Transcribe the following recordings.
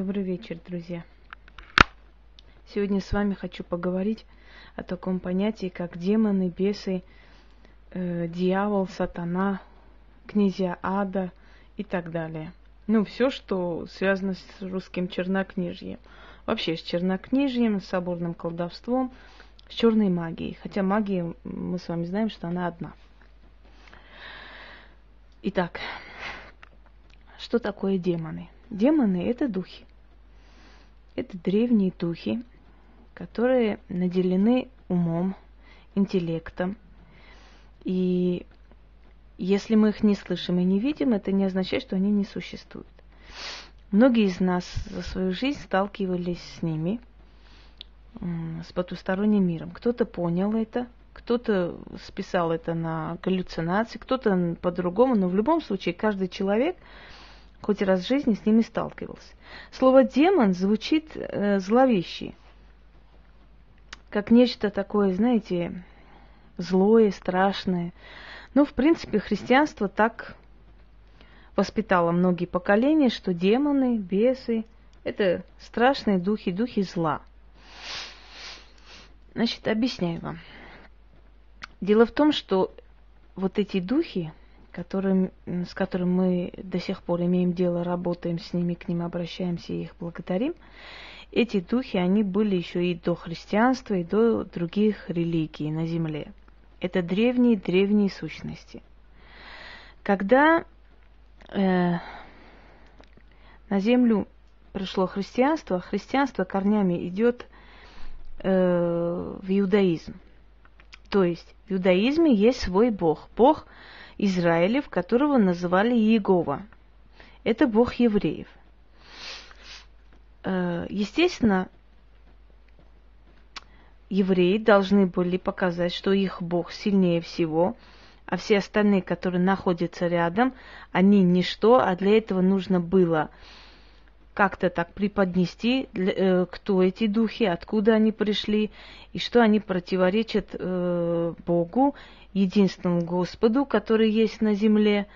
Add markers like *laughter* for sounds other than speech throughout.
Добрый вечер, друзья. Сегодня с вами хочу поговорить о таком понятии, как демоны, бесы, э, дьявол, сатана, князья ада и так далее. Ну, все, что связано с русским чернокнижьем. Вообще с чернокнижьем, с соборным колдовством, с черной магией. Хотя магия, мы с вами знаем, что она одна. Итак, что такое демоны? Демоны – это духи. Это древние духи, которые наделены умом, интеллектом. И если мы их не слышим и не видим, это не означает, что они не существуют. Многие из нас за свою жизнь сталкивались с ними, с потусторонним миром. Кто-то понял это, кто-то списал это на галлюцинации, кто-то по-другому, но в любом случае каждый человек – хоть раз в жизни с ними сталкивался. Слово демон звучит э, зловеще, как нечто такое, знаете, злое, страшное. Но, в принципе, христианство так воспитало многие поколения, что демоны, бесы – это страшные духи, духи зла. Значит, объясняю вам. Дело в том, что вот эти духи, которым, с которым мы до сих пор имеем дело, работаем с ними, к ним обращаемся и их благодарим, эти духи, они были еще и до христианства, и до других религий на земле. Это древние-древние сущности. Когда э, на землю пришло христианство, христианство корнями идет э, в иудаизм. То есть в иудаизме есть свой Бог. Бог – Израилев, которого называли Иегова. Это бог евреев. Э, естественно, евреи должны были показать, что их бог сильнее всего, а все остальные, которые находятся рядом, они ничто, а для этого нужно было как-то так преподнести, э, кто эти духи, откуда они пришли, и что они противоречат э, Богу, единственному Господу, который есть на земле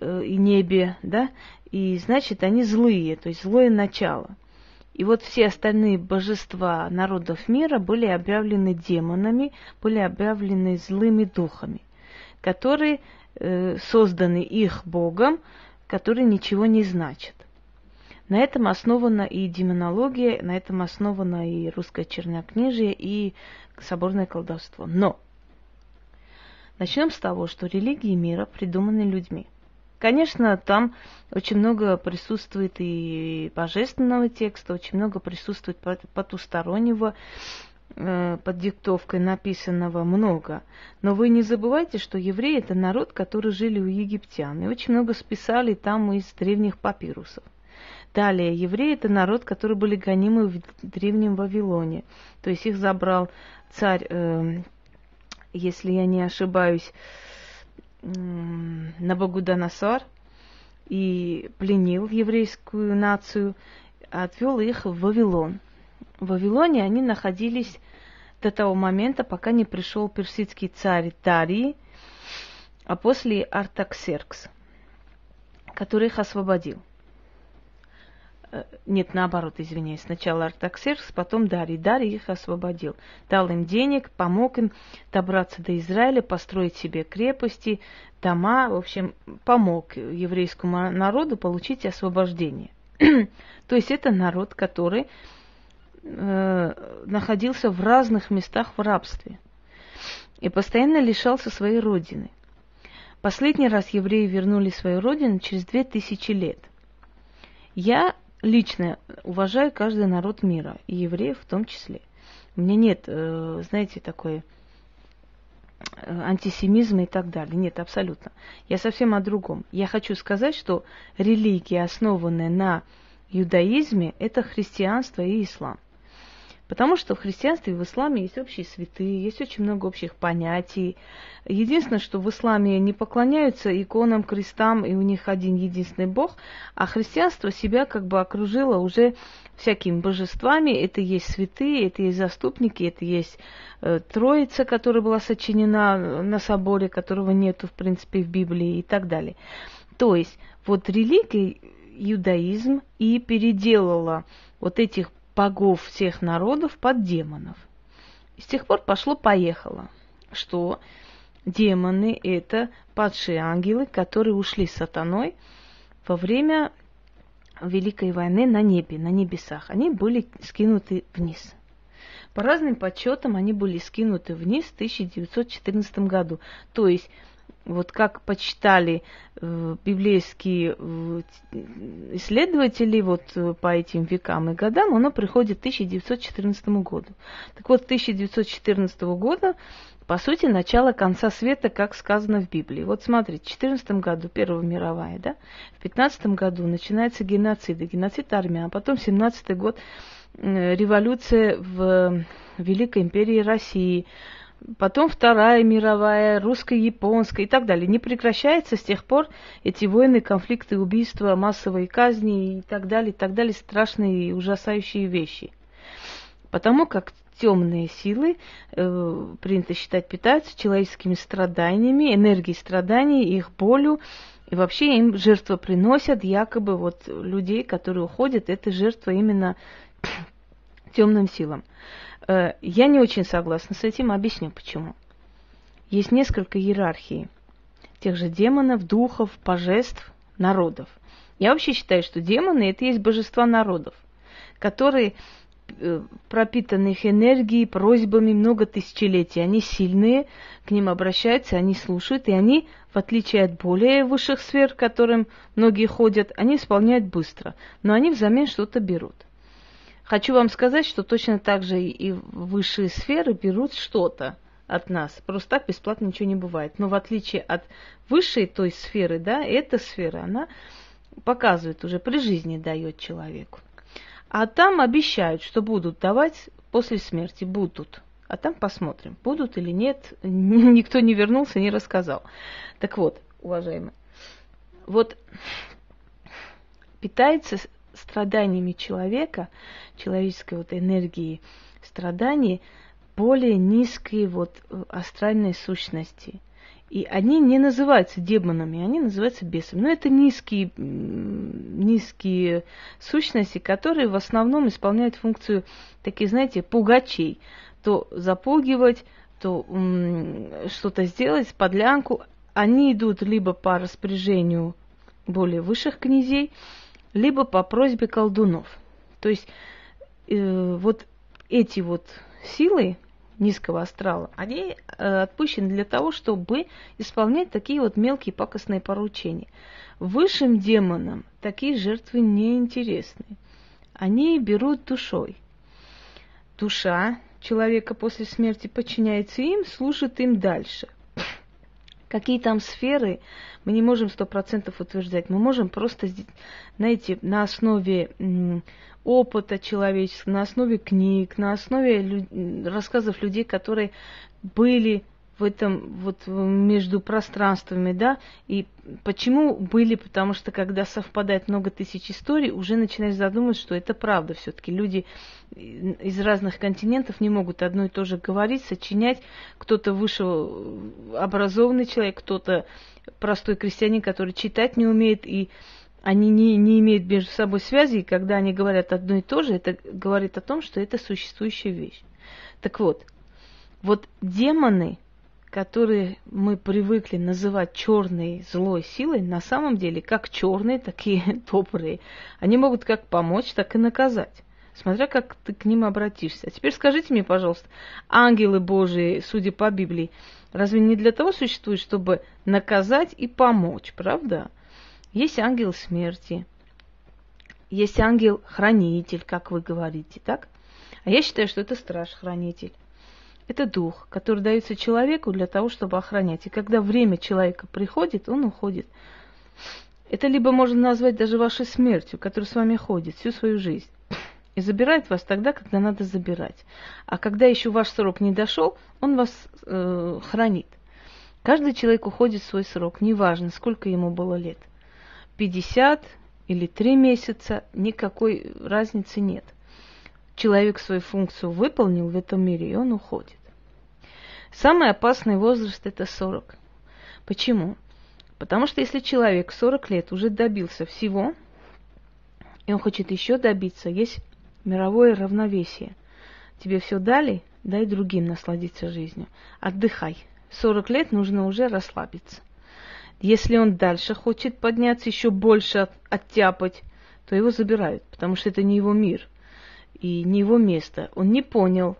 э, и небе, да, и значит они злые, то есть злое начало. И вот все остальные божества народов мира были объявлены демонами, были объявлены злыми духами, которые э, созданы их Богом, которые ничего не значат. На этом основана и демонология, на этом основано и русское чернокнижие, и соборное колдовство. Но Начнем с того, что религии мира придуманы людьми. Конечно, там очень много присутствует и божественного текста, очень много присутствует потустороннего, э, под диктовкой написанного много. Но вы не забывайте, что евреи это народ, который жили у египтян. И очень много списали там из древних папирусов. Далее, евреи это народ, который были гонимы в древнем Вавилоне. То есть их забрал царь э, если я не ошибаюсь, Набагуданасар и пленил еврейскую нацию, отвел их в Вавилон. В Вавилоне они находились до того момента, пока не пришел персидский царь Дарий, а после Артаксеркс, который их освободил. Э, нет, наоборот, извиняюсь, сначала Артаксеркс, потом Дарий. Дарий их освободил. Дал им денег, помог им добраться до Израиля, построить себе крепости, дома, в общем, помог еврейскому народу получить освобождение. *clears throat* То есть это народ, который э, находился в разных местах в рабстве и постоянно лишался своей родины. Последний раз евреи вернули свою родину через две тысячи лет. Я лично уважаю каждый народ мира, и евреев в том числе. У меня нет, э, знаете, такой э, антисемизма и так далее. Нет, абсолютно. Я совсем о другом. Я хочу сказать, что религия, основанная на иудаизме, это христианство и ислам. Потому что в христианстве и в исламе есть общие святые, есть очень много общих понятий. Единственное, что в исламе не поклоняются иконам, крестам, и у них один единственный Бог, а христианство себя как бы окружило уже всякими божествами. Это есть святые, это есть заступники, это есть э, Троица, которая была сочинена на соборе, которого нету, в принципе, в Библии и так далее. То есть вот религия иудаизм и переделала вот этих богов всех народов под демонов. И с тех пор пошло-поехало, что демоны – это падшие ангелы, которые ушли с сатаной во время Великой войны на небе, на небесах. Они были скинуты вниз. По разным подсчетам они были скинуты вниз в 1914 году. То есть вот как почитали э, библейские э, исследователи вот э, по этим векам и годам, оно приходит к 1914 году. Так вот, 1914 года, по сути, начало конца света, как сказано в Библии. Вот смотрите, в 14 году Первая мировая, да, в 15 году начинается геноцид, геноцид армян, а потом 17 год революция в Великой империи России, потом Вторая мировая, русско-японская и так далее. Не прекращается с тех пор эти войны, конфликты, убийства, массовые казни и так далее, и так далее, страшные и ужасающие вещи. Потому как темные силы, э, принято считать, питаются человеческими страданиями, энергией страданий, их болью, и вообще им жертва приносят, якобы вот людей, которые уходят, это жертва именно *clears throat* темным силам. Э, я не очень согласна с этим, объясню почему. Есть несколько иерархий тех же демонов, духов, божеств, народов. Я вообще считаю, что демоны это есть божества народов, которые э, пропитаны их энергией, просьбами много тысячелетий. Они сильные, к ним обращаются, они слушают, и они, в отличие от более высших сфер, к которым многие ходят, они исполняют быстро, но они взамен что-то берут. Хочу вам сказать, что точно так же и высшие сферы берут что-то от нас. Просто так бесплатно ничего не бывает. Но в отличие от высшей той сферы, да, эта сфера, она показывает уже при жизни дает человеку. А там обещают, что будут давать после смерти, будут. А там посмотрим, будут или нет. Никто не вернулся, не рассказал. Так вот, уважаемые, вот питается страданиями человека, человеческой вот энергии страданий, более низкие вот э, астральные сущности. И они не называются демонами, они называются бесами. Но это низкие, низкие сущности, которые в основном исполняют функцию таких, знаете, пугачей. То запугивать, то что-то сделать, подлянку. Они идут либо по распоряжению более высших князей, либо по просьбе колдунов. То есть э, вот эти вот силы низкого астрала, они э, отпущены для того, чтобы исполнять такие вот мелкие пакостные поручения. Высшим демонам такие жертвы не интересны. Они берут душой. Душа человека после смерти подчиняется им, служит им дальше. Какие там сферы, мы не можем сто процентов утверждать. Мы можем просто, знаете, на основе опыта человеческого, на основе книг, на основе рассказов людей, которые были в этом вот между пространствами, да, и почему были, потому что когда совпадает много тысяч историй, уже начинаешь задумываться, что это правда все-таки. Люди из разных континентов не могут одно и то же говорить, сочинять. Кто-то вышел образованный человек, кто-то простой крестьянин, который читать не умеет, и они не, не имеют между собой связи, и когда они говорят одно и то же, это говорит о том, что это существующая вещь. Так вот, вот демоны – которые мы привыкли называть черной злой силой, на самом деле как черные, так и *laughs* добрые. Они могут как помочь, так и наказать, смотря как ты к ним обратишься. А теперь скажите мне, пожалуйста, ангелы Божии, судя по Библии, разве не для того существуют, чтобы наказать и помочь, правда? Есть ангел смерти, есть ангел-хранитель, как вы говорите, так? А я считаю, что это страж-хранитель. Это дух, который дается человеку для того, чтобы охранять. И когда время человека приходит, он уходит. Это либо можно назвать даже вашей смертью, которая с вами ходит всю свою жизнь. И забирает вас тогда, когда надо забирать. А когда еще ваш срок не дошел, он вас э, хранит. Каждый человек уходит в свой срок, неважно, сколько ему было лет. 50 или 3 месяца, никакой разницы нет человек свою функцию выполнил в этом мире, и он уходит. Самый опасный возраст это 40. Почему? Потому что если человек 40 лет уже добился всего, и он хочет еще добиться, есть мировое равновесие. Тебе все дали, дай другим насладиться жизнью. Отдыхай. 40 лет нужно уже расслабиться. Если он дальше хочет подняться, еще больше оттяпать, то его забирают, потому что это не его мир и не его место. Он не понял,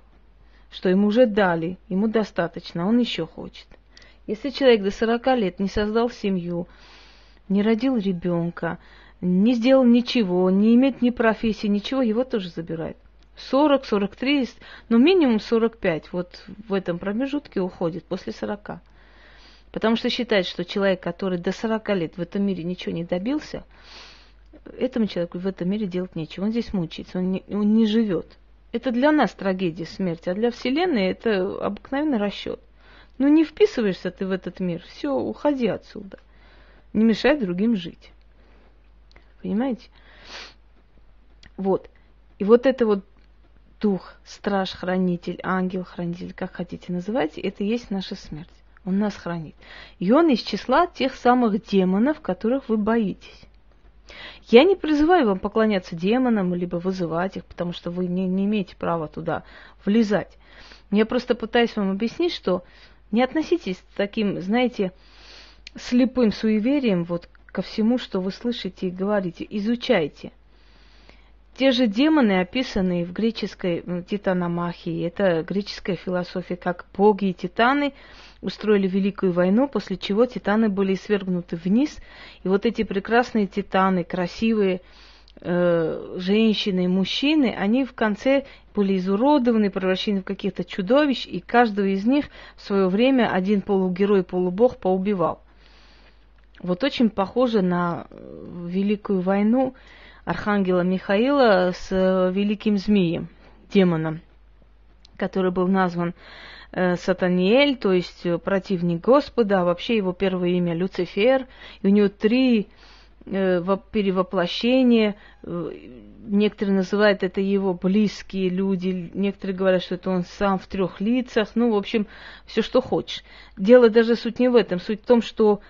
что ему уже дали, ему достаточно, он еще хочет. Если человек до 40 лет не создал семью, не родил ребенка, не сделал ничего, не имеет ни профессии, ничего, его тоже забирают. 40, 43, но минимум 45 вот в этом промежутке уходит после 40. Потому что считает, что человек, который до 40 лет в этом мире ничего не добился, этому человеку в этом мире делать нечего. Он здесь мучается, он не, он не живет. Это для нас трагедия смерти, а для Вселенной это обыкновенный расчет. Ну не вписываешься ты в этот мир, все, уходи отсюда. Не мешай другим жить. Понимаете? Вот. И вот это вот дух, страж, хранитель, ангел, хранитель, как хотите называть, это и есть наша смерть. Он нас хранит. И он из числа тех самых демонов, которых вы боитесь. Я не призываю вам поклоняться демонам, либо вызывать их, потому что вы не, не имеете права туда влезать. Я просто пытаюсь вам объяснить, что не относитесь к таким, знаете, слепым суеверием вот ко всему, что вы слышите и говорите. Изучайте – те же демоны, описанные в греческой титаномахии, это греческая философия, как боги и титаны устроили великую войну, после чего титаны были свергнуты вниз, и вот эти прекрасные титаны, красивые э, женщины и мужчины, они в конце были изуродованы, превращены в каких-то чудовищ, и каждого из них в свое время один полугерой, полубог поубивал. Вот очень похоже на э, Великую войну, архангела Михаила с э, великим змеем, демоном, который был назван э, Сатаниэль, то есть э, противник Господа, а вообще его первое имя Люцифер, и у него три перевоплощения, некоторые называют это его близкие люди, некоторые говорят, что это он сам в трех лицах, ну, в общем, все, что хочешь. Дело даже суть не в этом, суть в том, что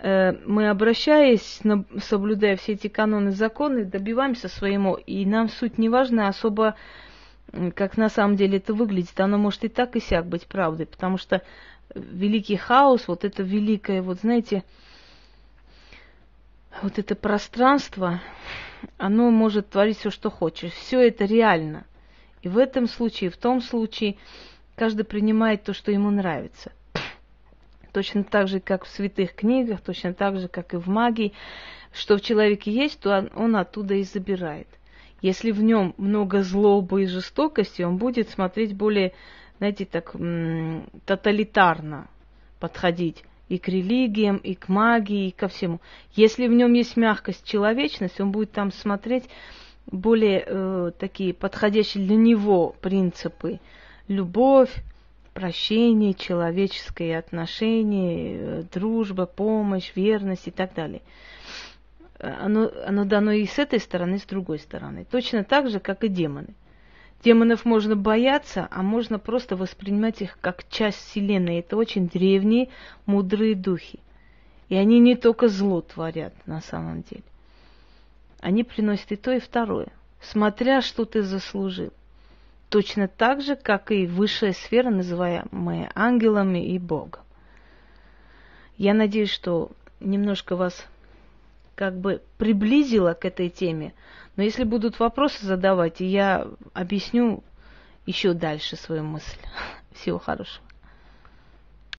мы, обращаясь, соблюдая все эти каноны, законы, добиваемся своему, и нам суть не важна особо, как на самом деле это выглядит. Оно может и так, и сяк быть правдой, потому что великий хаос, вот это великое, вот знаете, вот это пространство, оно может творить все, что хочешь. Все это реально. И в этом случае, в том случае, каждый принимает то, что ему нравится точно так же, как в святых книгах, точно так же, как и в магии, что в человеке есть, то он, оттуда и забирает. Если в нем много злобы и жестокости, он будет смотреть более, знаете, так тоталитарно подходить и к религиям, и к магии, и ко всему. Если в нем есть мягкость, человечность, он будет там смотреть более э, такие подходящие для него принципы. Любовь, прощение, человеческие отношения, э, дружба, помощь, верность и так далее. Оно, оно дано и с этой стороны, и с другой стороны. Точно так же, как и демоны. Демонов можно бояться, а можно просто воспринимать их как часть Вселенной. Это очень древние, мудрые духи. И они не только зло творят на самом деле. Они приносят и то, и второе, смотря что ты заслужил точно так же, как и высшая сфера, называемая ангелами и Богом. Я надеюсь, что немножко вас как бы приблизила к этой теме, но если будут вопросы задавать, я объясню еще дальше свою мысль. *laughs* Всего хорошего.